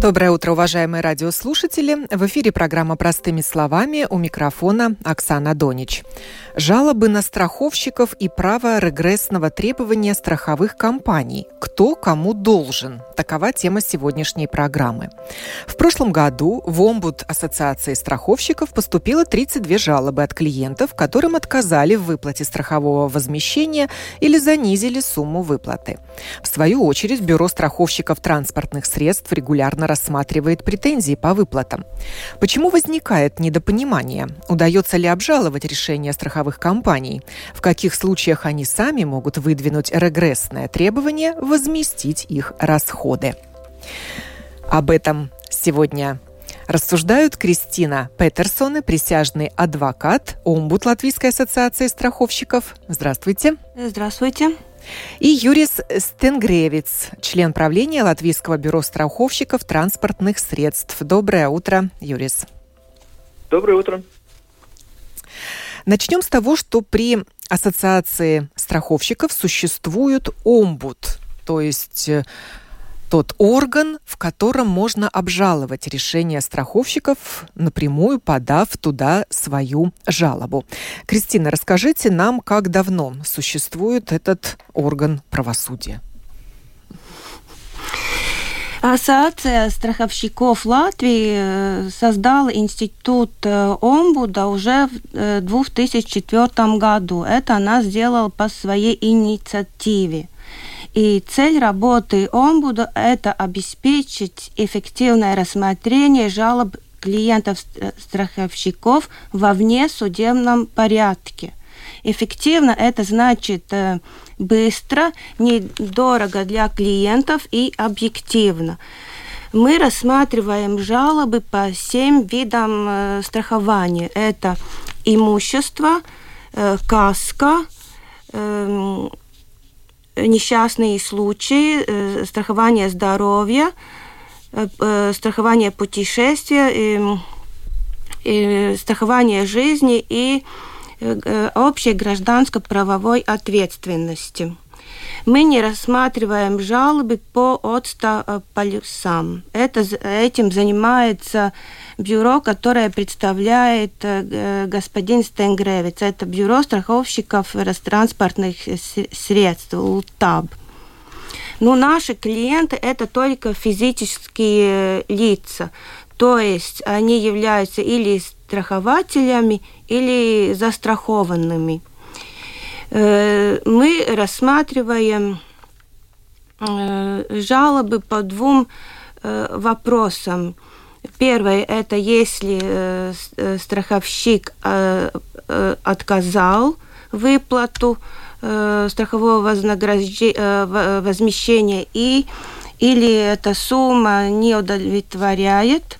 Доброе утро, уважаемые радиослушатели. В эфире программа «Простыми словами» у микрофона Оксана Донич. Жалобы на страховщиков и право регрессного требования страховых компаний. Кто кому должен? Такова тема сегодняшней программы. В прошлом году в омбуд Ассоциации страховщиков поступило 32 жалобы от клиентов, которым отказали в выплате страхового возмещения или занизили сумму выплаты. В свою очередь, Бюро страховщиков транспортных средств регулярно рассматривает претензии по выплатам. Почему возникает недопонимание? Удается ли обжаловать решения страховых компаний? В каких случаях они сами могут выдвинуть регрессное требование возместить их расходы? Об этом сегодня рассуждают Кристина Петерсон, присяжный адвокат, омбуд Латвийской ассоциации страховщиков. Здравствуйте. Здравствуйте. И Юрис Стенгревец, член правления Латвийского бюро страховщиков транспортных средств. Доброе утро, Юрис. Доброе утро. Начнем с того, что при Ассоциации страховщиков существует омбуд, то есть э, тот орган, в котором можно обжаловать решение страховщиков, напрямую подав туда свою жалобу. Кристина, расскажите нам, как давно существует этот орган правосудия? Ассоциация страховщиков Латвии э, создала институт э, омбуда уже в 2004 году. Это она сделала по своей инициативе. И цель работы омбуда – это обеспечить эффективное рассмотрение жалоб клиентов-страховщиков во внесудебном порядке. Эффективно это значит э, быстро, недорого для клиентов и объективно. Мы рассматриваем жалобы по семь видам э, страхования. Это имущество, э, каска, эм, несчастные случаи, э, страхование здоровья, э, э, страхование путешествия, страхование жизни и общей гражданско-правовой ответственности. Мы не рассматриваем жалобы по отста полюсам. Это, этим занимается бюро, которое представляет э, господин Стенгревец. Это бюро страховщиков транспортных средств, УТАБ. Но наши клиенты это только физические лица. То есть они являются или страхователями, или застрахованными. Э, мы рассматриваем э, жалобы по двум вопросам. Первое – это если э, э, страховщик э, отказал выплату страхового возмещения и или эта сумма не удовлетворяет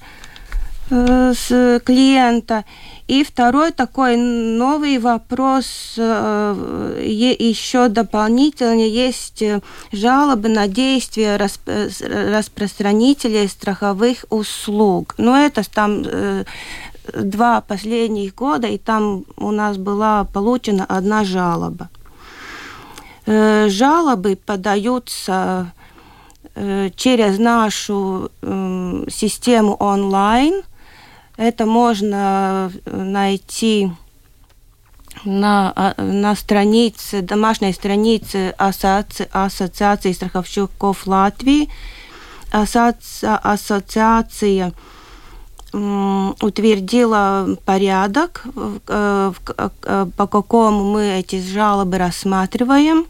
клиента, и второй такой новый вопрос, э, еще дополнительно есть э, жалобы на действия распространителей страховых услуг. Но это там э, два последних года, и там у нас была получена одна жалоба. Жалобы подаются через нашу систему онлайн – это можно э, найти на, а, на странице, домашней странице Ассоци, Ассоциации страховщиков Латвии. Ассоци, ассоциация утвердила порядок, э, по какому мы эти жалобы рассматриваем.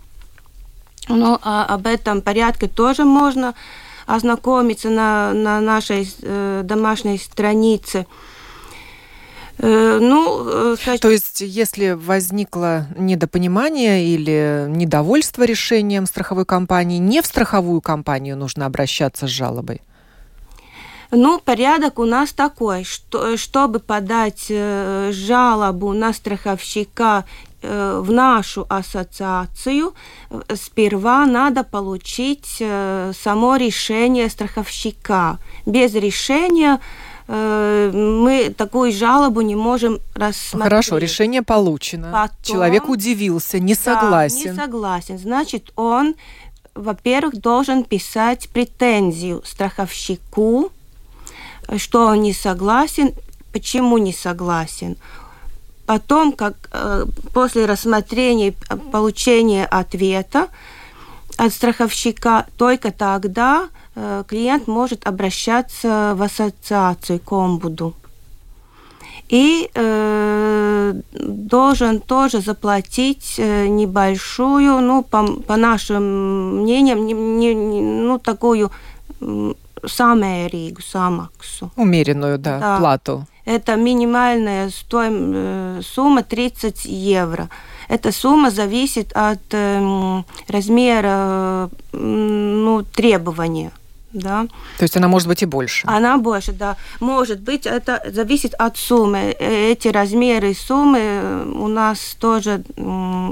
Ну, а об этом порядке тоже можно ознакомиться на, на нашей э, домашней странице. Э, ну, э, То есть, если возникло недопонимание или недовольство решением страховой компании, не в страховую компанию нужно обращаться с жалобой? Ну, порядок у нас такой, что, чтобы подать э, жалобу на страховщика э, в нашу ассоциацию сперва надо получить само решение страховщика. Без решения мы такую жалобу не можем рассмотреть. Хорошо, решение получено. Потом, Человек удивился, не согласен. Да, не согласен. Значит, он, во-первых, должен писать претензию страховщику, что он не согласен, почему не согласен. Потом, как э, после рассмотрения получения ответа от страховщика, только тогда э, клиент может обращаться в ассоциацию к омбуду. И э, должен тоже заплатить э, небольшую, ну, по, по нашим мнениям, не, не, ну, такую самērīgu samaksu. Умеренную, да, да. плату. Это минимальная стоим, э, сумма 30 евро. Эта сумма зависит от э, размера ну, требования. Да. То есть она может быть и больше? Она больше, да. Может быть, это зависит от суммы. Эти размеры суммы у нас тоже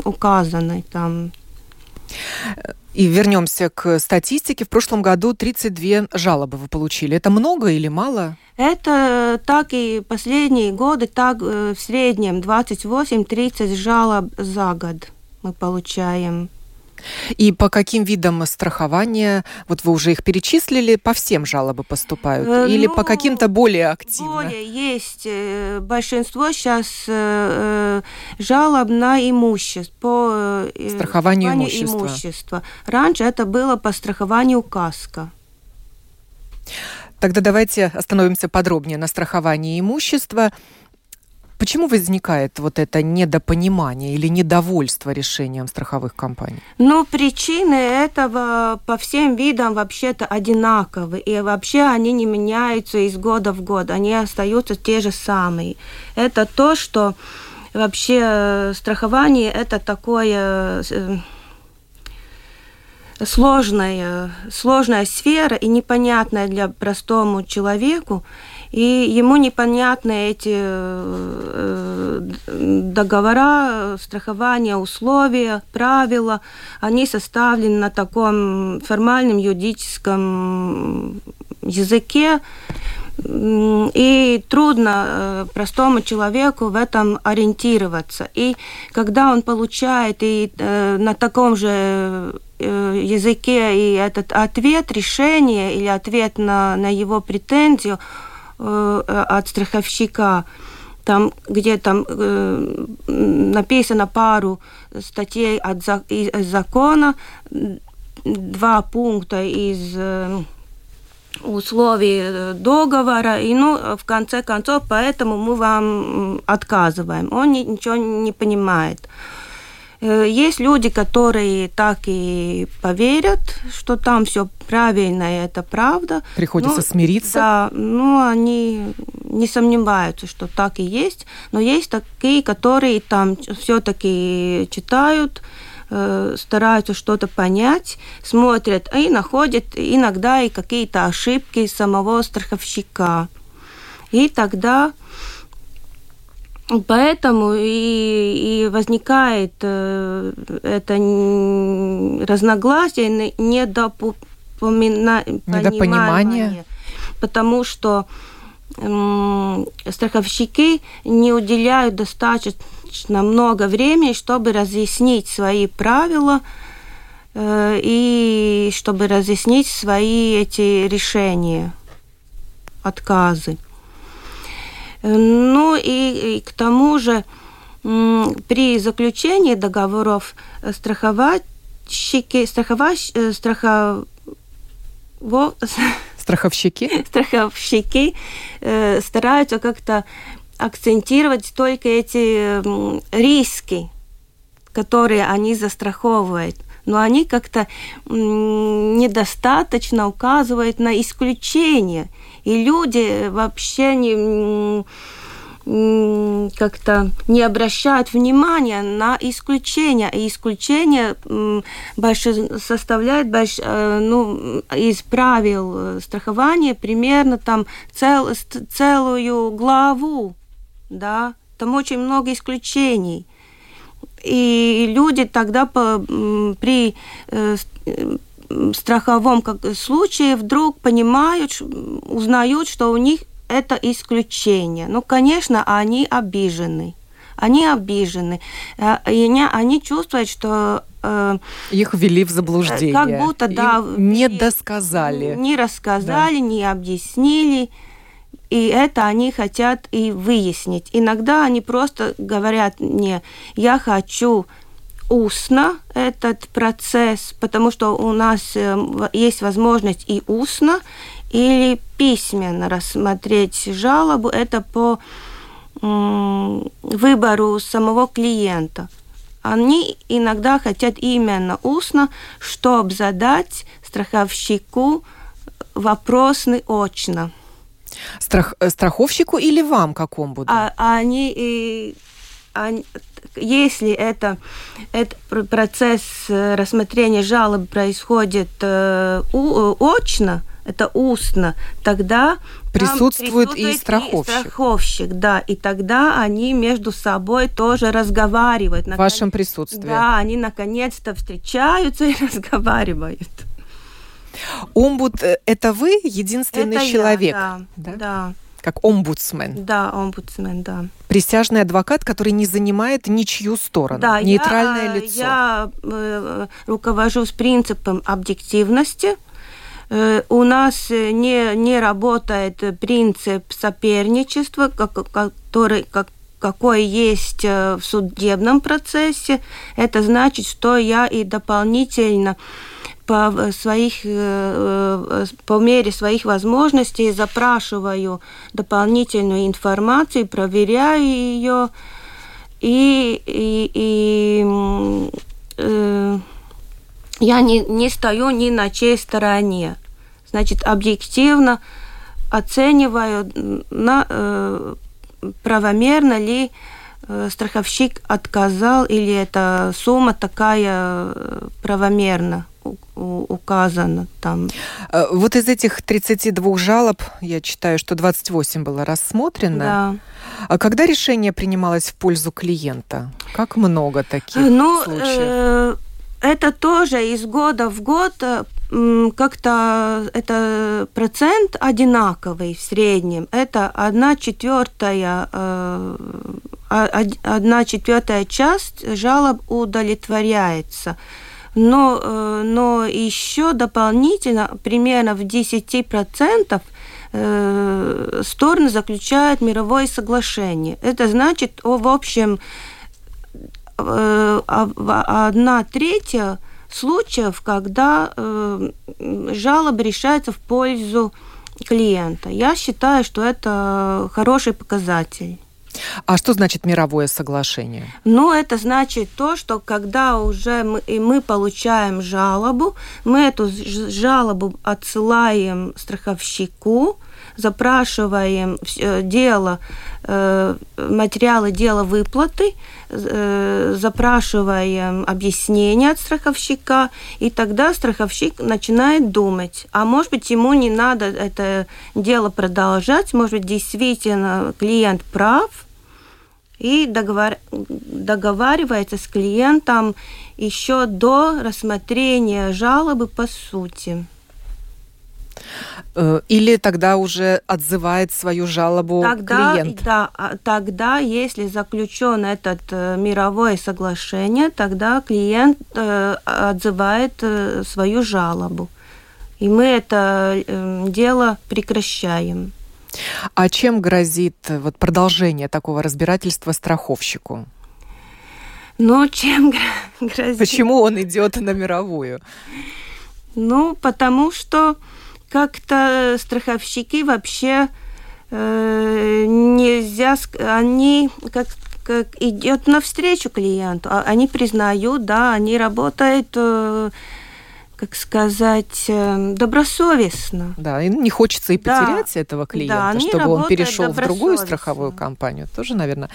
указаны там. И вернемся к статистике. В прошлом году 32 жалобы вы получили. Это много или мало? Это так и последние годы, так э, в среднем 28-30 жалоб за год мы получаем. И по каким видам страхования, вот вы уже их перечислили, по всем жалобы поступают? Э, Или ну, по каким-то более активно? Более есть. Э, большинство сейчас э, жалоб на имущество. По страхованию имущества. имущества. Раньше это было по страхованию КАСКО. Тогда давайте остановимся подробнее на страховании имущества. Почему возникает вот это недопонимание или недовольство решением страховых компаний? Ну, причины этого по всем видам вообще-то одинаковы. И вообще они не меняются из года в год. Они остаются те же самые. Это то, что вообще э, страхование это такое э, сложная, сложная сфера и непонятная для простому человеку и ему непонятны эти э, договора, страхования, условия, правила. Они составлены на таком формальном юридическом языке, и трудно э, простому человеку в этом ориентироваться. И когда он получает и э, на таком же языке и этот ответ, решение или ответ на, на его претензию, Э, от страховщика, там, где там э, написано пару статей от из закона, два пункта из э, условий договора, и ну, в конце концов, поэтому мы вам отказываем. Он ничего не понимает. Э, есть люди, которые так и поверят, что там все правильно и это правда. Приходится ну, смириться. Да, ну они не сомневаются, что так и есть. Но есть такие, которые там все-таки читают, э, стараются что-то понять, смотрят и находят иногда и какие-то ошибки самого страховщика. И тогда Поэтому и, и возникает э, это разногласие, недопомина... недопонимание, потому что страховщики не уделяют достаточно много времени, чтобы разъяснить свои правила э, и чтобы разъяснить свои эти решения, отказы. Ну и, и к тому же при заключении договоров страховщики, страховащ, э, страхов... страховщики, страховщики э, стараются как-то акцентировать только эти риски, которые они застраховывают. Но они как-то недостаточно указывают на исключения – и люди вообще не как-то не обращают внимания на исключения. И исключения больше составляют больш, э, ну, из правил страхования примерно там цел, целую главу. Да? Там очень много исключений. и люди тогда по, при э, страховом случае вдруг понимают, узнают, что у них это исключение. Ну, конечно, они обижены. Они обижены. И они, они чувствуют, что э, их ввели в заблуждение. Как будто, да. не досказали. Не рассказали, да. не объяснили. И это они хотят и выяснить. Иногда они просто говорят мне, я хочу устно этот процесс, потому что у нас э, есть возможность и устно, или письменно рассмотреть жалобу. Это по выбору самого клиента. Они иногда хотят именно устно, чтобы задать страховщику вопросный очно. Страх, э, страховщику или вам какому буду? А, они, и, они, если это, это процесс э, рассмотрения жалобы происходит э, у, очно, это устно, тогда присутствует, присутствует и страховщик. И страховщик, да, и тогда они между собой тоже разговаривают. В вашем присутствии. Да, они наконец-то встречаются и разговаривают. Омбуд э, – это вы единственный это человек? Я, да, да. да. Как омбудсмен? Да, омбудсмен, да. Присяжный адвокат, который не занимает ничью сторону, да, нейтральное я, лицо. Я э, руковожусь принципом объективности. Э, у нас не, не работает принцип соперничества, который, как, какой есть э, в судебном процессе. Это значит, что я и дополнительно по, своих, э, э, по мере своих возможностей запрашиваю дополнительную информацию, проверяю ее и, и, и э, я не, не стою ни на чьей стороне. Значит, объективно оцениваю, на, э, правомерно ли э, страховщик отказал или эта сумма такая правомерна указано там. Э, вот из этих 32 жалоб, я читаю, что 28 было рассмотрено. Да. А когда решение принималось в пользу клиента? Как много таких ну, случаев? Э, это тоже из года в год э, как-то это процент одинаковый в среднем. Это одна четвертая, э, одна четвертая часть жалоб удовлетворяется но, э, но еще дополнительно примерно в 10% э, стороны заключают мировое соглашение. Это значит, в общем, э, одна третья случаев, когда жалоба решается в пользу клиента. Я считаю, что это хороший показатель. А что значит мировое соглашение? Ну, это значит то, что когда уже мы, и мы получаем жалобу, мы эту жалобу отсылаем страховщику, запрашиваем э, дело, э, материалы дела выплаты, э, запрашиваем объяснение от страховщика, и тогда страховщик начинает думать, а может быть ему не надо это дело продолжать, может быть действительно клиент прав, и договор... договаривается с клиентом еще до рассмотрения жалобы по сути. Э, или тогда уже отзывает свою жалобу тогда, клиент? Да, а тогда, если заключен этот э, мировое соглашение, тогда клиент э, отзывает свою жалобу. И мы это дело прекращаем. А чем грозит э, вот, продолжение такого разбирательства страховщику? Ну, чем грозит? Почему он идет на мировую? Ну, потому что как-то страховщики вообще э, нельзя, они как как идет навстречу клиенту, а они признают, да, они работают э, как сказать, эм, добросовестно. Да, и не хочется и потерять да, этого клиента, да, чтобы он перешел в другую страховую компанию. Тоже, наверное,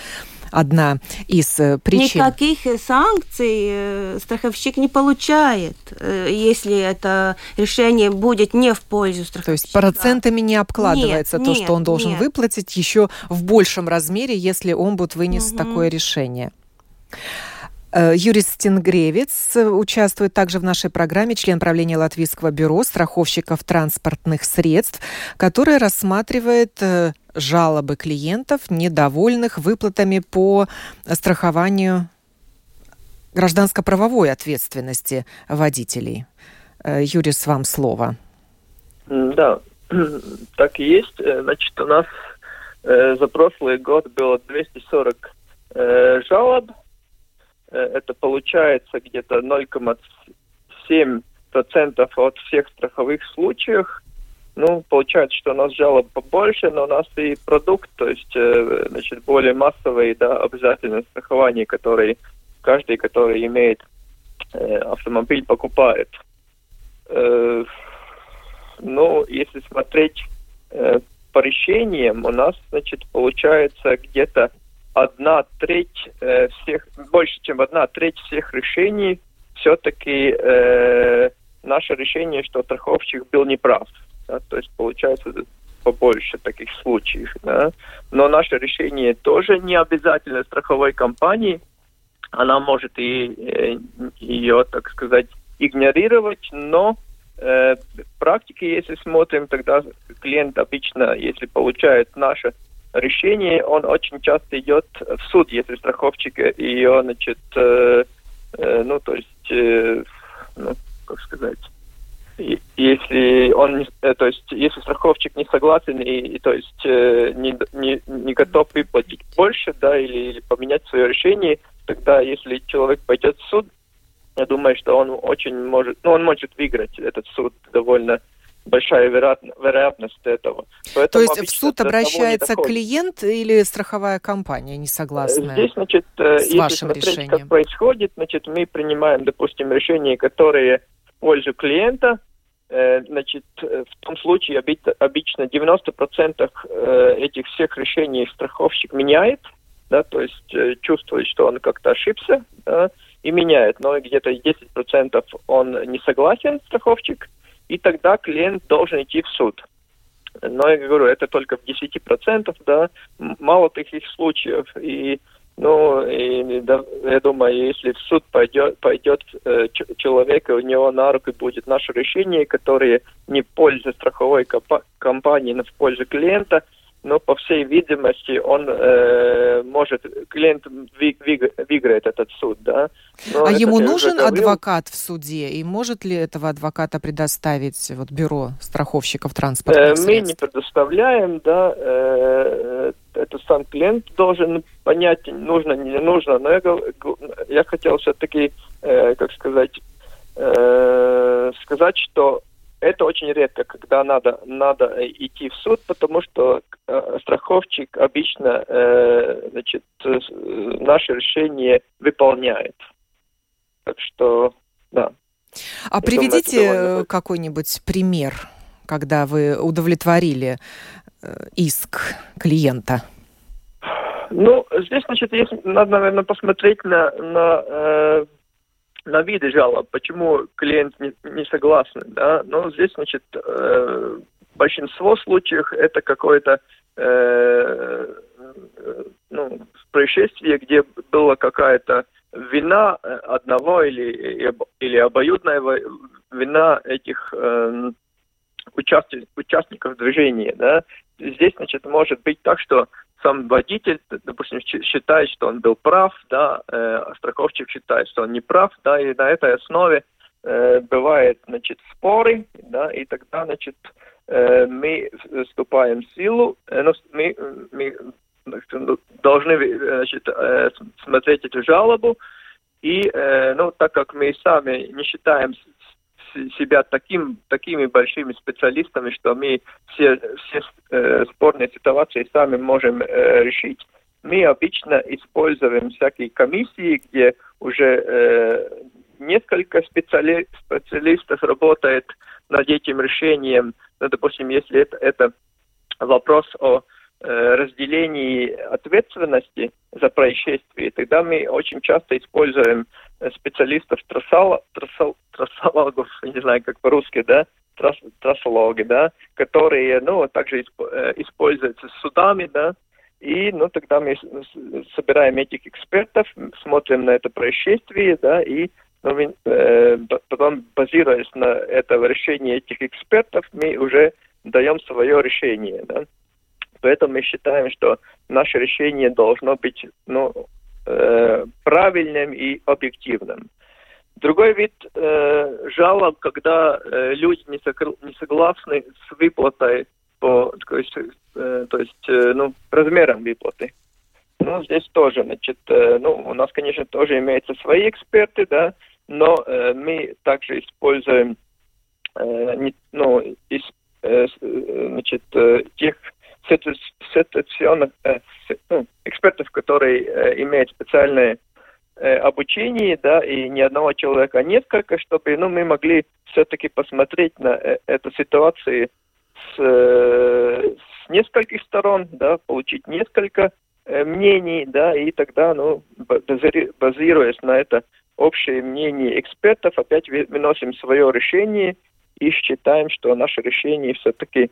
одна из э, причин. Никаких э, санкций э, страховщик не получает, если это решение будет не в пользу страховщика. То есть процентами не обкладывается нет, то, нет, что он должен нет. выплатить еще в большем размере, если он будет вынес угу. такое решение. Э, Юрий Стенгревец участвует также в нашей программе, член правления Латвийского бюро страховщиков транспортных средств, которое рассматривает э, жалобы клиентов, недовольных выплатами по страхованию гражданско-правовой ответственности водителей. Юрис, вам слово. Да, так и есть. Значит, у нас э, за прошлый год было 240 э, жалоб. Э, это получается где-то 0,7% от всех страховых случаев. Ну, получается, что у нас жалоб побольше, но у нас и продукт, то есть, э, значит, более массовый, да, обязательное страхование, который каждый, который имеет э, автомобиль, покупает. Э, ну, если смотреть э, по решениям, у нас, значит, получается где-то одна треть э, всех, больше, чем одна треть всех решений все-таки э, наше решение, что страховщик был неправ. Да, то есть получается побольше таких случаев. Да. Но наше решение тоже не обязательно страховой компании. Она может и э, ее, так сказать, игнорировать, но э, практике, если смотрим, тогда клиент обычно, если получает наше решение, он очень часто идет в суд, если страховщик ее, значит, э, э, ну, то есть, э, ну, как сказать, если он э, то есть если страховщик не согласен и, и то есть э, не, не, не готов выплатить больше, да, или, или поменять свое решение, тогда если человек пойдет в суд, я думаю, что он очень может, ну, он может выиграть этот суд довольно большая вероятность этого. Поэтому То есть в суд обращается клиент или страховая компания не согласная Здесь, значит, э, с вашим смотреть, решением? как происходит, значит, мы принимаем, допустим, решения, которые в пользу клиента, э, значит, в том случае обычно 90% этих всех решений страховщик меняет, да, то есть чувствует, что он как-то ошибся, да, и меняет, но где-то 10% он не согласен, страховщик, и тогда клиент должен идти в суд. Но я говорю, это только в 10%, да, мало таких случаев, и ну, и, да, я думаю, если в суд пойдет, пойдет э, человек, у него на руки будет наше решение, которое не в пользу страховой компании, но в пользу клиента, но по всей видимости он э, может, клиент выиграет этот суд, да. Но а ему нужен адвокат в суде, и может ли этого адвоката предоставить вот бюро страховщиков транспортных э, средств? Мы не предоставляем, да, э, это сам клиент должен понять, нужно, не нужно, но я, я хотел все-таки, э, как сказать, э, сказать, что это очень редко, когда надо, надо идти в суд, потому что э, страховщик обычно э, значит, э, наше решение выполняет. Так что, да. А приведите какой-нибудь пример, когда вы удовлетворили э, иск клиента. Ну, здесь, значит, есть, надо, наверное, посмотреть на, на э, на виды жалоб, почему клиент не, не согласен, да, но здесь, значит, э, большинство случаев это какое-то э, ну, происшествие, где была какая-то вина одного или, или обоюдная вина этих э, участников, участников движения, да. Здесь, значит, может быть так, что сам водитель, допустим, считает, что он был прав, да, э, страховщик считает, что он не прав, да, и на этой основе э, бывает, значит, споры, да, и тогда, значит, э, мы вступаем в силу, э, ну, мы, мы должны, значит, э, смотреть эту жалобу, и, э, ну, так как мы сами не считаем себя таким, такими большими специалистами, что мы все, все э, спорные ситуации сами можем э, решить. Мы обычно используем всякие комиссии, где уже э, несколько специали, специалистов работает над этим решением. Ну, допустим, если это, это вопрос о разделении ответственности за происшествие, тогда мы очень часто используем э, специалистов трассол, трассол, трассологов, не знаю, как по-русски, да, трасс, трассологи, да, которые, ну, также э, используются судами, да, и, ну, тогда мы собираем этих экспертов, смотрим на это происшествие, да, и ну, мы, э, потом, базируясь на этом решении этих экспертов, мы уже даем свое решение, да. Поэтому мы считаем, что наше решение должно быть, ну, э, правильным и объективным. Другой вид э, жалоб, когда э, люди не, сокр- не согласны с выплатой по, то есть, э, то есть э, ну, размером выплаты. Ну, здесь тоже, значит, э, ну, у нас, конечно, тоже имеются свои эксперты, да, но э, мы также используем, э, не, ну, из, э, э значит, э, тех ситуационных ну, экспертов, которые э, имеют специальные э, обучение, да, и ни одного человека, а несколько, чтобы, ну, мы могли все-таки посмотреть на э, эту ситуацию с, с нескольких сторон, да, получить несколько мнений, да, и тогда, ну, базируясь на это общее мнение экспертов, опять выносим свое решение и считаем, что наше решение все-таки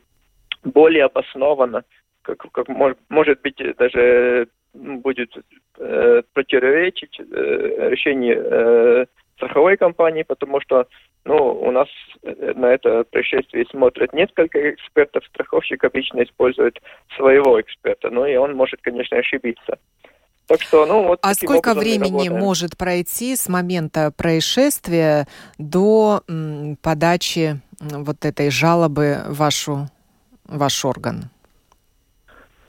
более обосновано, как, как может, может быть даже будет э, противоречить э, решению э, страховой компании, потому что ну, у нас э, на это происшествие смотрят несколько экспертов, страховщик обычно использует своего эксперта, ну и он может, конечно, ошибиться. Так что, ну, вот а сколько времени может пройти с момента происшествия до подачи вот этой жалобы вашу, ваш орган?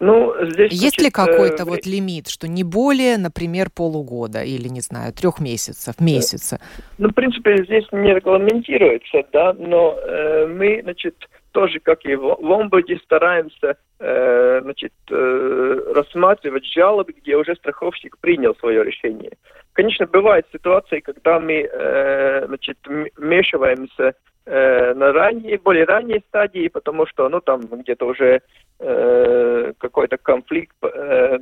Ну, здесь, Есть значит, ли какой-то э, вот лимит, что не более, например, полугода или, не знаю, трех месяцев, месяца? Ну, в принципе, здесь не регламентируется, да, но э, мы, значит, тоже, как и в, в омбуде, стараемся э, значит, э, рассматривать жалобы, где уже страховщик принял свое решение. Конечно, бывают ситуации, когда мы э, значит, вмешиваемся э, на ранние, более ранние стадии, потому что ну, там где-то уже э, какой-то конфликт э,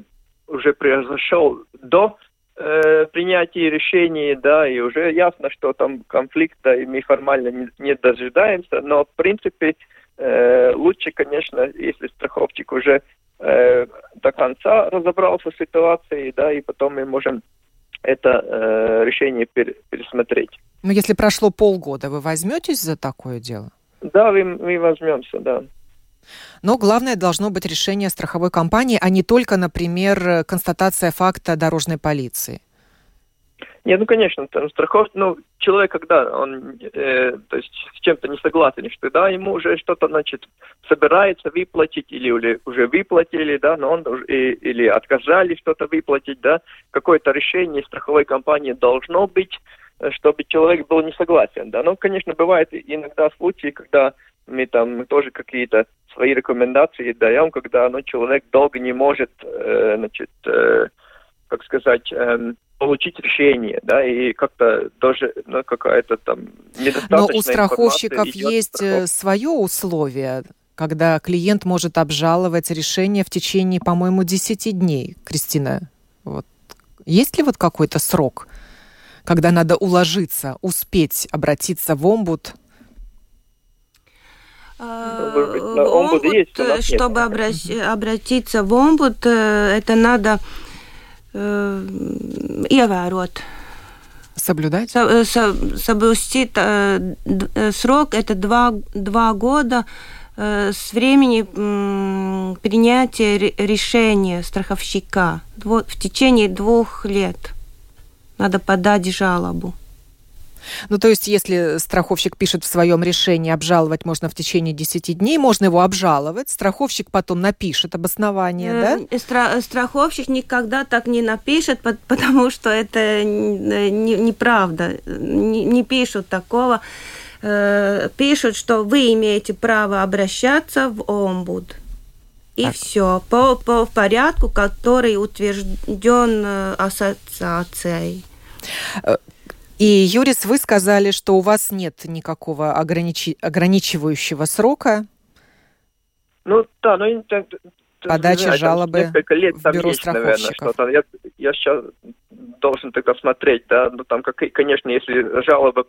уже произошел до э, принятия решений, да, и уже ясно, что там конфликта, и мы формально не, не дожидаемся, но в принципе э, лучше, конечно, если страховщик уже э, до конца разобрался в ситуации, да, и потом мы можем это э, решение пер, пересмотреть. Но если прошло полгода, вы возьметесь за такое дело? Да, мы, мы возьмемся, да. Но главное должно быть решение страховой компании, а не только, например, констатация факта дорожной полиции. Нет, ну конечно, там страхов, ну человек, когда он, э, то есть с чем-то не согласен, что да, ему уже что-то, значит, собирается выплатить или, или уже выплатили, да, но он и, или отказали что-то выплатить, да, какое-то решение страховой компании должно быть, чтобы человек был не согласен, да. Ну, конечно, бывает иногда случаи, когда мы там тоже какие-то свои рекомендации даем, когда ну, человек долго не может, э, значит, э, как сказать, э, получить решение, да, и как-то тоже, ну, какая-то там недостаточная Но у страховщиков есть страхов... свое условие, когда клиент может обжаловать решение в течение, по-моему, 10 дней. Кристина, вот. есть ли вот какой-то срок, когда надо уложиться, успеть обратиться в омбуд ну, омбуд, есть, э, чтобы обратиться в омбуд, э, это надо э, иевērot. Соблюдать? Со, со, соблюсти срок это два, два года с времени принятия решения страховщика. В течение двух лет надо подать жалобу. Ну, то есть, если страховщик пишет в своем решении, обжаловать можно в течение 10 дней, можно его обжаловать, страховщик потом напишет обоснование, да? Э, стра- страховщик никогда так не напишет, потому что это неправда. Не, не пишут такого. Э, пишут, что вы имеете право обращаться в омбуд. И так. все по, по порядку, который утвержден э, ассоциацией. И, Юрис, вы сказали, что у вас нет никакого ограничи... ограничивающего срока. Ну, да, ну... Подача знаю, жалобы несколько лет в бюро есть. Наверное, я, я сейчас должен тогда смотреть, да, ну там, как, конечно, если жалоба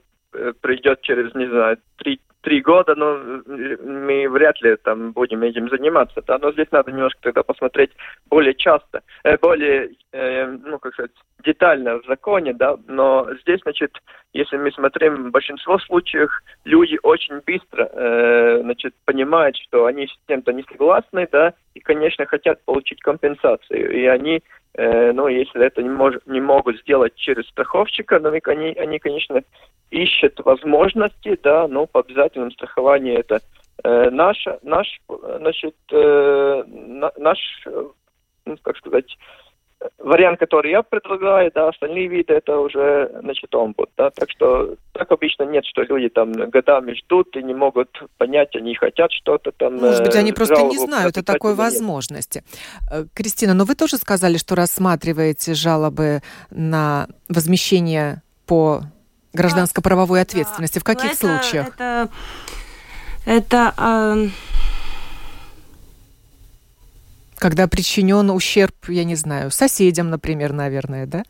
придет через, не знаю, три три года, но мы вряд ли там будем этим заниматься, да, но здесь надо немножко тогда посмотреть более часто, э, более, э, ну, как сказать, детально в законе, да, но здесь, значит, если мы смотрим в большинство случаев, люди очень быстро, э, значит, понимают, что они с кем-то не согласны, да, и, конечно, хотят получить компенсацию, и они Э, ну, если это не, мож, не могут сделать через страховщика, но они, они, конечно, ищут возможности, да, но по обязательному страхованию это э, наш, наш, значит, э, наш, ну, как сказать, вариант, который я предлагаю, да, остальные виды это уже, значит, омбуд, да, так что так обычно нет, что люди там годами ждут и не могут понять, они хотят что-то там. Может быть, они просто не знают о такой возможности. Нет. Кристина, но вы тоже сказали, что рассматриваете жалобы на возмещение по гражданско-правовой ответственности. В каких это, случаях? Это, это э, когда причинен ущерб, я не знаю, соседям, например, наверное, да?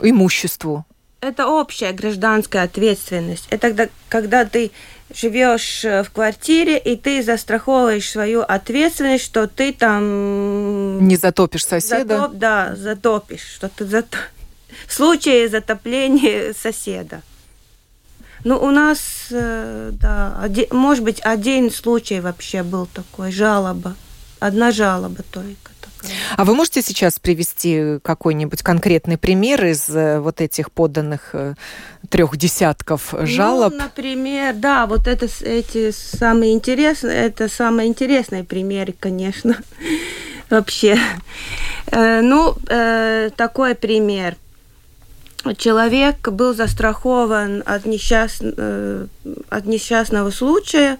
Имуществу. Это общая гражданская ответственность. Это когда, когда ты живешь э, в квартире, и ты застраховываешь свою ответственность, что ты там... Не затопишь соседа? Затоп, да, затопишь. Что ты зат... В случае затопления соседа. Ну, у нас, э, да, один, может быть, один случай вообще был такой, жалоба одна жалоба только. Такая. А вы можете сейчас привести какой-нибудь конкретный пример из э, вот этих поданных э, трех десятков жалоб? Ну, например, да, вот это эти самые интересные, это самые интересные примеры, конечно, вообще. Ну, такой пример. Человек был застрахован от, несчаст... от несчастного случая,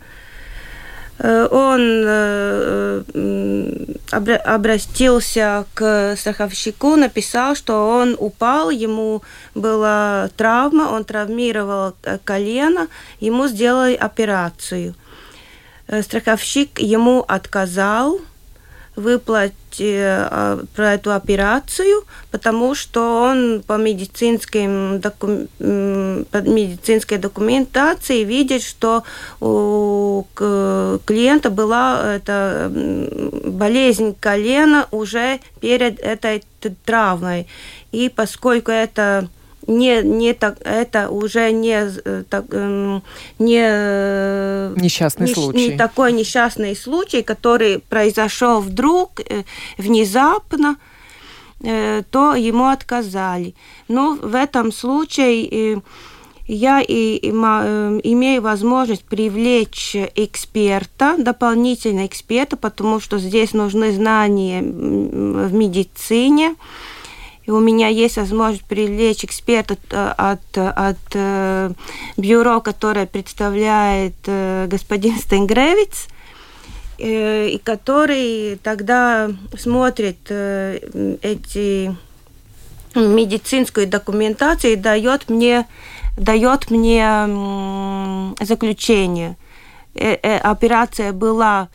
Э, он э, обратился к страховщику, написал, что он упал, ему была травма, он травмировал э, колено, ему сделали операцию. Страховщик ему отказал, выплатить э, про эту операцию, потому что он по, медицинским доку... по медицинской документации видит, что у клиента была эта болезнь колена уже перед этой травмой. И поскольку это не, не так, это уже не, э, так, эм, не, несчастный не, случай. не такой несчастный случай, который произошел вдруг, э, внезапно, э, то ему отказали. Но в этом случае я и, и, имею возможность привлечь эксперта, дополнительного эксперта, потому что здесь нужны знания в медицине, и у меня есть возможность привлечь эксперта э, от, от, от э, бюро, которое представляет э, господин Стенгревиц, и который тогда смотрит эти медицинскую документацию и дает мне, дает мне заключение. Операция была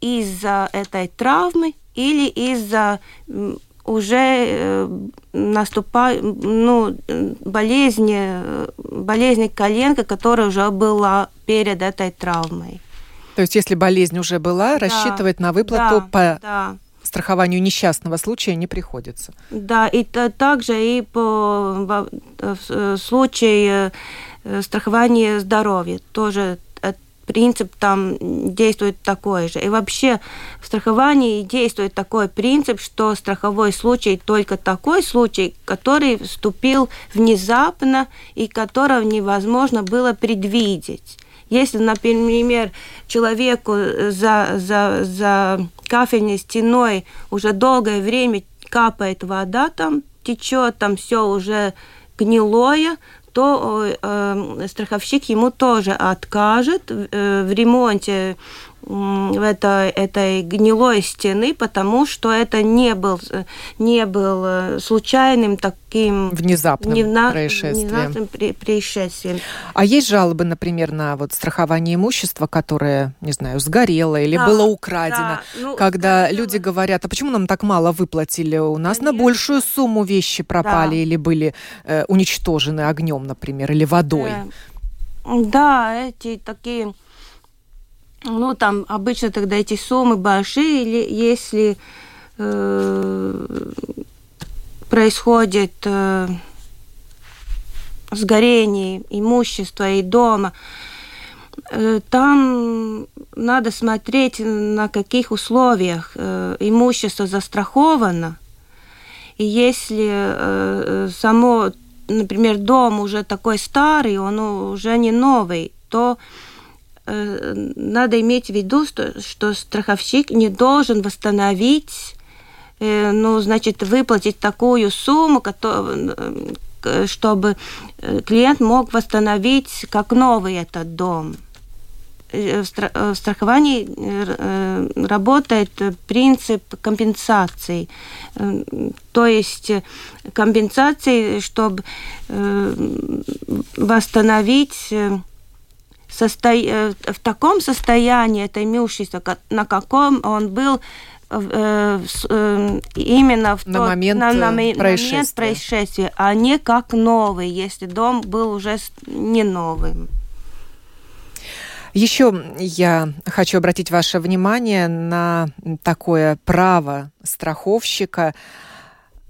из-за этой травмы или из-за уже э, наступает ну, болезнь, болезнь коленка, которая уже была перед этой травмой. То есть, если болезнь уже была, да, рассчитывать на выплату да, по да. страхованию несчастного случая не приходится. Да, и также и по в случае э, страхования здоровья тоже принцип там действует такой же. И вообще в страховании действует такой принцип, что страховой случай только такой случай, который вступил внезапно и которого невозможно было предвидеть. Если, например, человеку за, за, за кафельной стеной уже долгое время капает вода, там течет, там все уже гнилое, то э, страховщик ему тоже откажет э, в ремонте в этой, этой гнилой стены, потому что это не был, не был э, случайным таким... Внезапным невна... происшествием. Внезапным при... происшествием. А есть жалобы, например, на вот страхование имущества, которое, не знаю, сгорело или да, было украдено, да. ну, когда да, люди говорят, а почему нам так мало выплатили? У нас Конечно. на большую сумму вещи пропали да. или были э, уничтожены огнем, например, или водой. Да, да эти такие ну, там обычно тогда эти суммы большие, или если э, происходит э, сгорение имущества и дома, э, там надо смотреть, на каких условиях э, имущество застраховано. И если э, само, например, дом уже такой старый, он уже не новый, то надо иметь в виду, что, что страховщик не должен восстановить, э, ну, значит, выплатить такую сумму, э, чтобы клиент мог восстановить как новый этот дом. В страховании работает принцип компенсации. То есть компенсации, чтобы восстановить состо... Э, в таком состоянии это имущество, на каком он был э, э, именно в на, тот, момент, на, на происшествия. момент происшествия, а не как новый, если дом был уже не новым. Еще я хочу обратить ваше внимание на такое право страховщика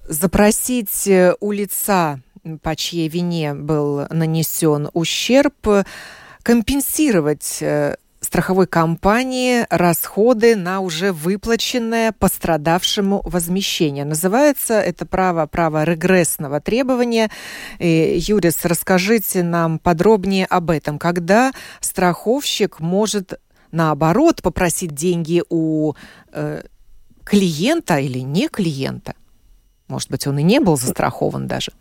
запросить у лица, по чьей вине был нанесен ущерб, компенсировать э, страховой компании расходы на уже выплаченное пострадавшему возмещение. Называется это право право регрессного требования. И, Юрис, расскажите нам подробнее об этом. Когда страховщик может наоборот попросить деньги у э, клиента или не клиента? Может быть, он и не был застрахован даже?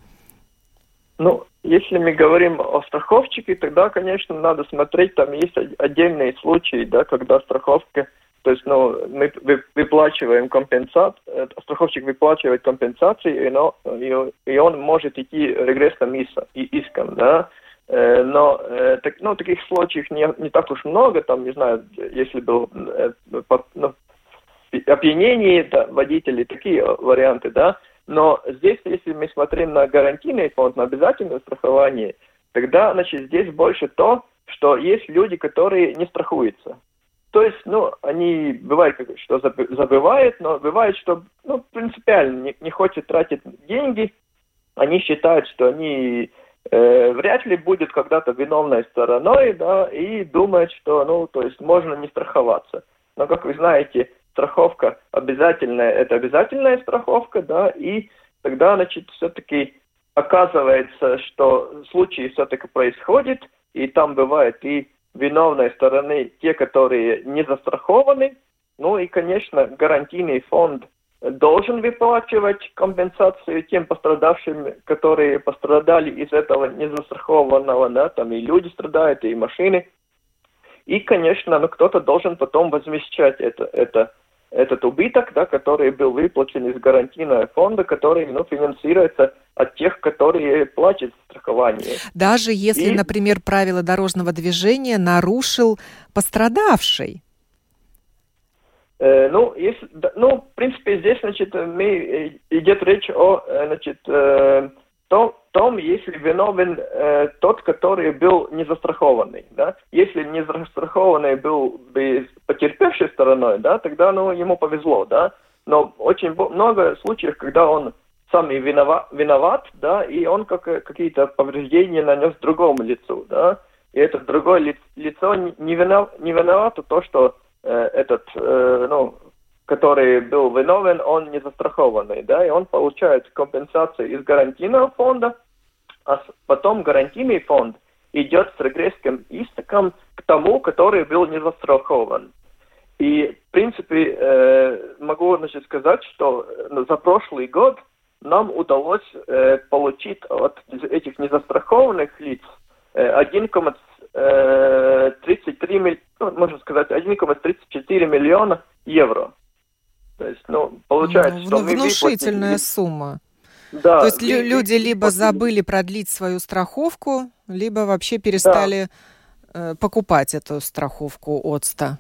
Ну, если мы говорим о страховщике, тогда, конечно, надо смотреть, там есть отдельные случаи, да, когда страховка, то есть, ну, мы выплачиваем компенсацию, э, страховщик выплачивает компенсации, и, но, и, и он может идти регрессным иском, да, э, но э, так, ну, таких случаев не, не так уж много, там, не знаю, если был ну, опьянение да, водителей, такие варианты, да, но здесь, если мы смотрим на гарантийный фонд, на обязательное страхование, тогда, значит, здесь больше то, что есть люди, которые не страхуются. То есть, ну, они бывает, что забывают, но бывает, что, ну, принципиально не, не хочет тратить деньги, они считают, что они э, вряд ли будет когда-то виновной стороной, да, и думают, что, ну, то есть можно не страховаться. Но, как вы знаете, страховка обязательная, это обязательная страховка, да, и тогда, значит, все-таки оказывается, что случаи все-таки происходят, и там бывает и виновной стороны те, которые не застрахованы, ну и, конечно, гарантийный фонд должен выплачивать компенсацию тем пострадавшим, которые пострадали из этого незастрахованного, да, там и люди страдают, и машины. И, конечно, ну, кто-то должен потом возмещать это, это этот убыток, да, который был выплачен из гарантийного фонда, который ну, финансируется от тех, которые платят страхование. Даже если, И... например, правила дорожного движения нарушил пострадавший. Э, ну, если, ну, в принципе, здесь, значит, мы, э, идет речь о, э, значит, э, том, том, если виновен э, тот, который был не застрахованный, да. Если не застрахованный был бы потерпевшей стороной, да, тогда, ну, ему повезло, да. Но очень много случаев, когда он сам и виноват, виноват да, и он как, какие-то повреждения нанес другому лицу, да, и это другое ли, лицо не, винов, не виновато то, что э, этот, э, ну, который был виновен, он не застрахованный, да, и он получает компенсацию из гарантийного фонда, а потом гарантийный фонд идет с регрессским иском к тому, который был не застрахован. И, в принципе, э, могу значит, сказать, что э, за прошлый год нам удалось э, получить от этих незастрахованных лиц э, 1,33 милли... ну, можно сказать, 1,34 миллиона евро. То есть, ну, получается, ну, что мы Внушительная выплатили... сумма. Да, То есть и, люди и, либо забыли продлить свою страховку, либо вообще перестали да. э, покупать эту страховку от 100.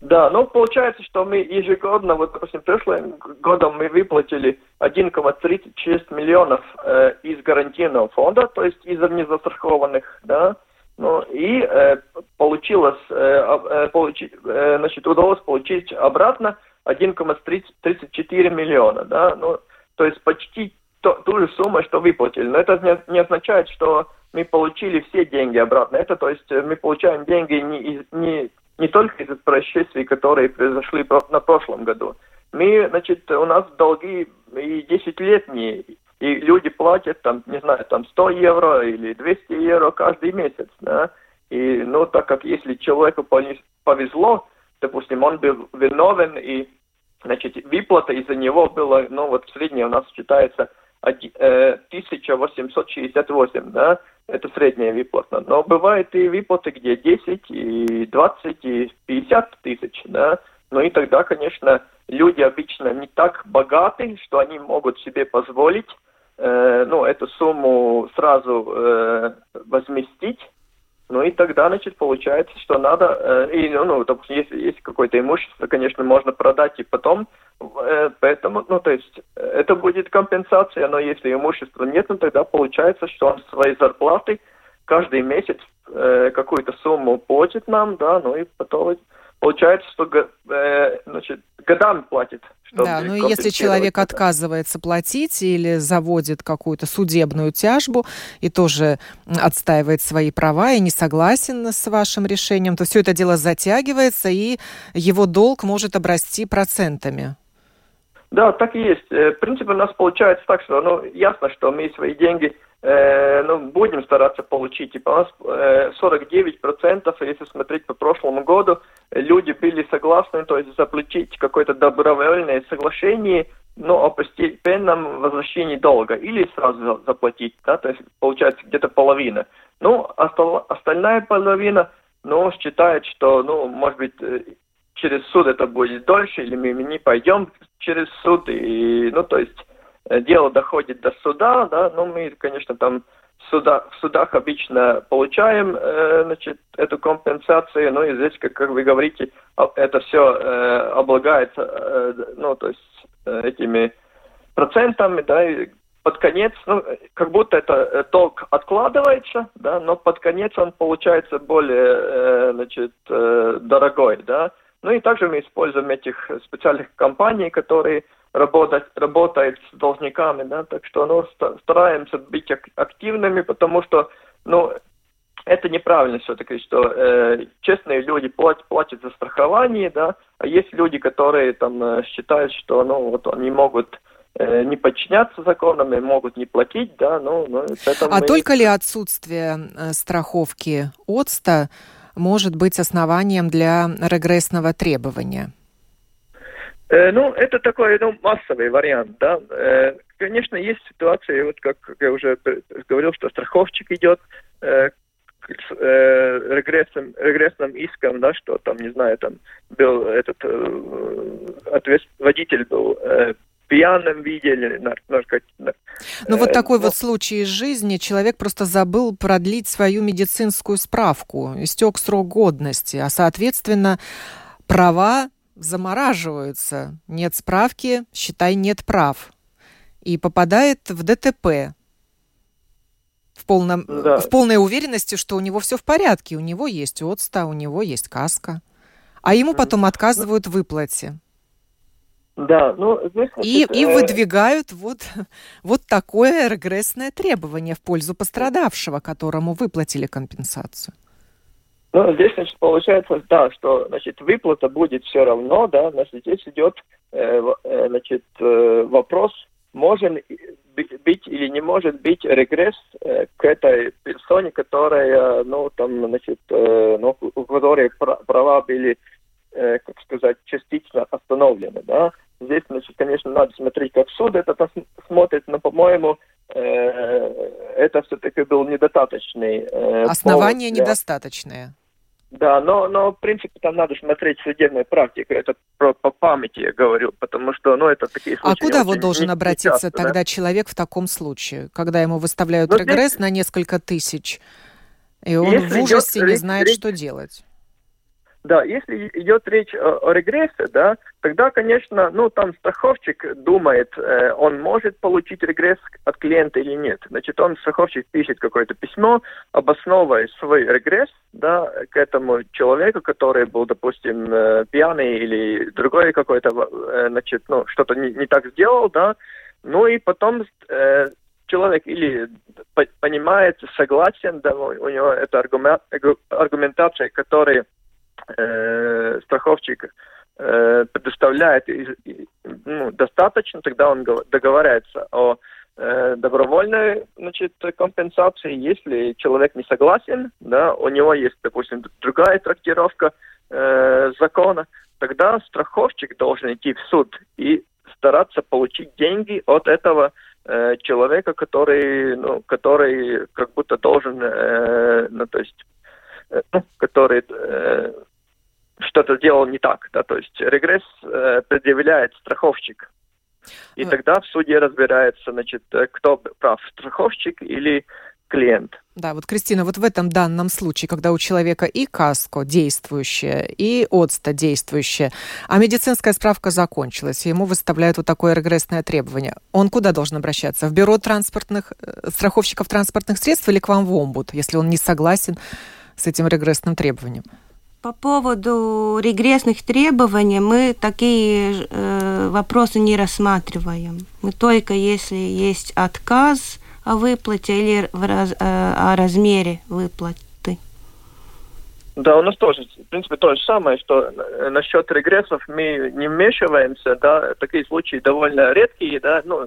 Да, ну получается, что мы ежегодно, вот, допустим, прошлым годом мы выплатили 1,36 миллионов э, из гарантийного фонда, то есть из незастрахованных, да, ну и э, получилось, э, э, получи, э, значит, удалось получить обратно 1,34 миллиона, да, ну, то есть почти то, ту же сумму, что выплатили. Но это не, не означает, что мы получили все деньги обратно. Это, то есть, мы получаем деньги не, из, не не только из-за происшествий, которые произошли на прошлом году. Мы, значит, у нас долги и 10 летние, и люди платят там, не знаю, там 100 евро или 200 евро каждый месяц, да. И, ну, так как если человеку повезло, допустим, он был виновен, и, значит, выплата из-за него была, ну, вот в среднем у нас считается 1868, э, да, это средняя выплата. Но бывает и выплаты, где 10, и 20, и 50 тысяч, да. Ну и тогда, конечно, люди обычно не так богаты, что они могут себе позволить э, ну, эту сумму сразу э, возместить. Ну и тогда, значит, получается, что надо, э, и, ну, ну, допустим, если есть какое-то имущество, конечно, можно продать и потом, э, поэтому, ну, то есть, это будет компенсация, но если имущества нет, ну, тогда получается, что он своей зарплаты каждый месяц э, какую-то сумму платит нам, да, ну и потом получается, что э, значит, годами платит. Да, ну и если человек это. отказывается платить или заводит какую-то судебную тяжбу и тоже отстаивает свои права и не согласен с вашим решением, то все это дело затягивается, и его долг может обрасти процентами. Да, так и есть. Э, в принципе, у нас получается так, что ну, ясно, что мы свои деньги э, ну, будем стараться получить. И по нас э, 49%, если смотреть по прошлому году, люди были согласны, то есть заплатить какое-то добровольное соглашение, но о постепенном возвращении долга или сразу заплатить, да, то есть получается где-то половина. Ну, остал, остальная половина, ну, считает, что, ну, может быть, э, через суд это будет дольше, или мы не пойдем через суд, и, ну, то есть дело доходит до суда, да, но мы, конечно, там в, суда, в судах обычно получаем, э, значит, эту компенсацию, но и здесь, как, как вы говорите, это все э, облагается, э, ну, то есть э, этими процентами, да, и под конец, ну, как будто это э, толк откладывается, да, но под конец он получается более, э, значит, э, дорогой, да. Ну и также мы используем этих специальных компаний, которые работать, работает с должниками, да, так что, ну, стараемся быть активными, потому что, ну, это неправильно все-таки, что э, честные люди платят, платят за страхование, да, а есть люди, которые там э, считают, что, ну, вот они могут э, не подчиняться законам и могут не платить, да, ну, ну А мы... только ли отсутствие э, страховки ОЦТа может быть основанием для регрессного требования? Э, ну, это такой ну, массовый вариант, да. Э, конечно, есть ситуации, вот как я уже говорил, что страховщик идет э, к регрессным, регрессным иском, да, что там, не знаю, там был этот ответ, водитель был пьяным виде или наркотиком. Ну вот такой вот случай из жизни. Человек просто забыл продлить свою медицинскую справку. Истек срок годности, а соответственно права замораживаются. Нет справки, считай, нет прав. И попадает в ДТП. В, полном, да. в полной уверенности, что у него все в порядке. У него есть отста, у него есть каска. А ему потом отказывают в выплате. Да, ну здесь... Значит, и, и э, выдвигают вот, вот такое регрессное требование в пользу пострадавшего, которому выплатили компенсацию. Ну, здесь, значит, получается, да, что, значит, выплата будет все равно, да, значит, здесь идет, э, э, значит, э, вопрос, может быть или не может быть регресс э, к этой персоне, которая, ну, там, значит, э, ну, у которой права были, э, как сказать, частично остановлены, да. Здесь, значит, конечно, надо смотреть, как суд это смотрит, но, по-моему, э, это все-таки был недостаточный э, Основания для... недостаточные. Да, но, но в принципе там надо смотреть судебную практику. Это про, по памяти я говорю, потому что, ну, это такие а случаи. А куда вот должен обратиться часто, тогда да? человек в таком случае, когда ему выставляют ну, регресс здесь... на несколько тысяч, и он Если в ужасе не знает, речь... что делать? Да, если идет речь о, о регрессе, да, тогда, конечно, ну, там страховщик думает, э, он может получить регресс от клиента или нет. Значит, он, страховщик, пишет какое-то письмо, обосновывая свой регресс, да, к этому человеку, который был, допустим, э, пьяный или другой какой-то, э, значит, ну, что-то не, не так сделал, да, ну и потом э, человек или понимает, согласен, да, у него это аргумент, аргументация, которая э, страховщик э, предоставляет ну, достаточно, тогда он договаривается о э, добровольной значит, компенсации. Если человек не согласен, да, у него есть, допустим, другая трактировка э, закона, тогда страховщик должен идти в суд и стараться получить деньги от этого э, человека, который, ну, который как будто должен, э, ну, то есть, э, ну, который э, что-то сделал не так, да, то есть регресс э, предъявляет страховщик. И а... тогда в суде разбирается, значит, э, кто прав, страховщик или клиент. Да, вот, Кристина, вот в этом данном случае, когда у человека и каско действующее, и отста действующее, а медицинская справка закончилась, и ему выставляют вот такое регрессное требование, он куда должен обращаться? В бюро транспортных, э, страховщиков транспортных средств или к вам в омбуд, если он не согласен с этим регрессным требованием? По поводу регрессных требований мы такие э, вопросы не рассматриваем. Мы только если есть отказ о выплате или в раз, э, о размере выплаты. Да, у нас тоже, в принципе, то же самое, что э, насчет регрессов мы не вмешиваемся, да, такие случаи довольно редкие, да, ну,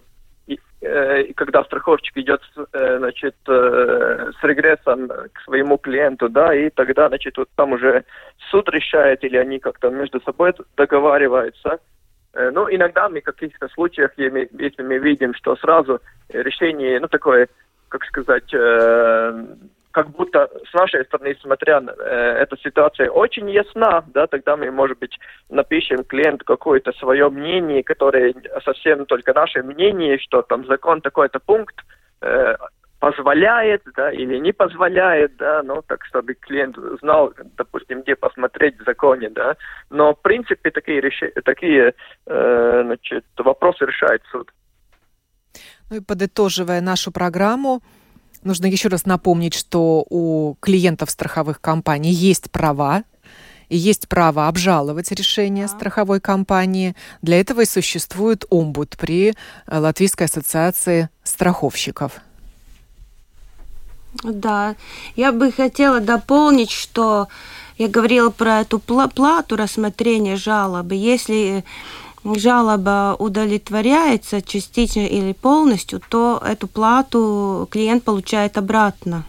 и когда страховщик идет, э, значит, э, с регрессом к своему клиенту, да, и тогда, значит, вот там уже суд решает, или они как-то между собой договариваются. Ну, иногда мы в каких-то случаях, если мы видим, что сразу решение, ну, такое, как сказать, как будто с нашей стороны, смотря э, эта ситуация очень ясна, да, тогда мы, может быть, напишем клиенту какое-то свое мнение, которое совсем только наше мнение, что там закон такой-то пункт э, позволяет, да, или не позволяет, да, ну, так, чтобы клиент знал, допустим, где посмотреть в законе, да. Но, в принципе, такие, реш... такие э, значит, вопросы решает суд. Ну и подытоживая нашу программу, Нужно еще раз напомнить, что у клиентов страховых компаний есть права, и есть право обжаловать решение страховой компании. Для этого и существует омбуд при э, Латвийской ассоциации страховщиков. Да, я бы хотела дополнить, что я говорила про эту плату рассмотрения жалобы. Если жалоба удовлетворяется частично или полностью, то эту плату клиент получает обратно.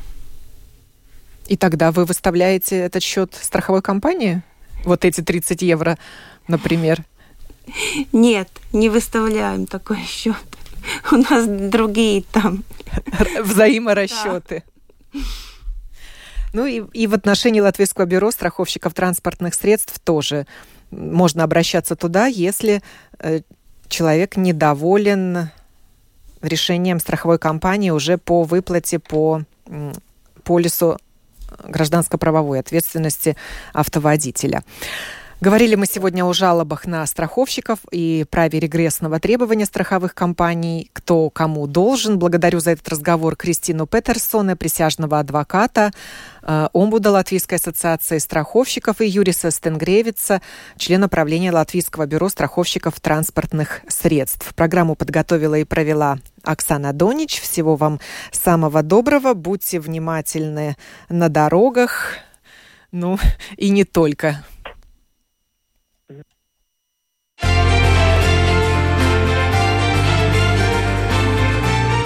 И тогда вы выставляете этот счет страховой компании? Вот эти 30 евро, например? Нет, не выставляем такой счет. У нас другие там. Взаиморасчеты. Да. Ну и, и в отношении Латвийского бюро страховщиков транспортных средств тоже можно обращаться туда, если э, человек недоволен решением страховой компании уже по выплате по полису гражданско-правовой ответственности автоводителя. Говорили мы сегодня о жалобах на страховщиков и праве регрессного требования страховых компаний, кто кому должен. Благодарю за этот разговор Кристину Петерсона, присяжного адвоката, э, омбуда Латвийской ассоциации страховщиков и Юриса Стенгревица, члена правления Латвийского бюро страховщиков транспортных средств. Программу подготовила и провела Оксана Донич. Всего вам самого доброго. Будьте внимательны на дорогах. Ну, и не только.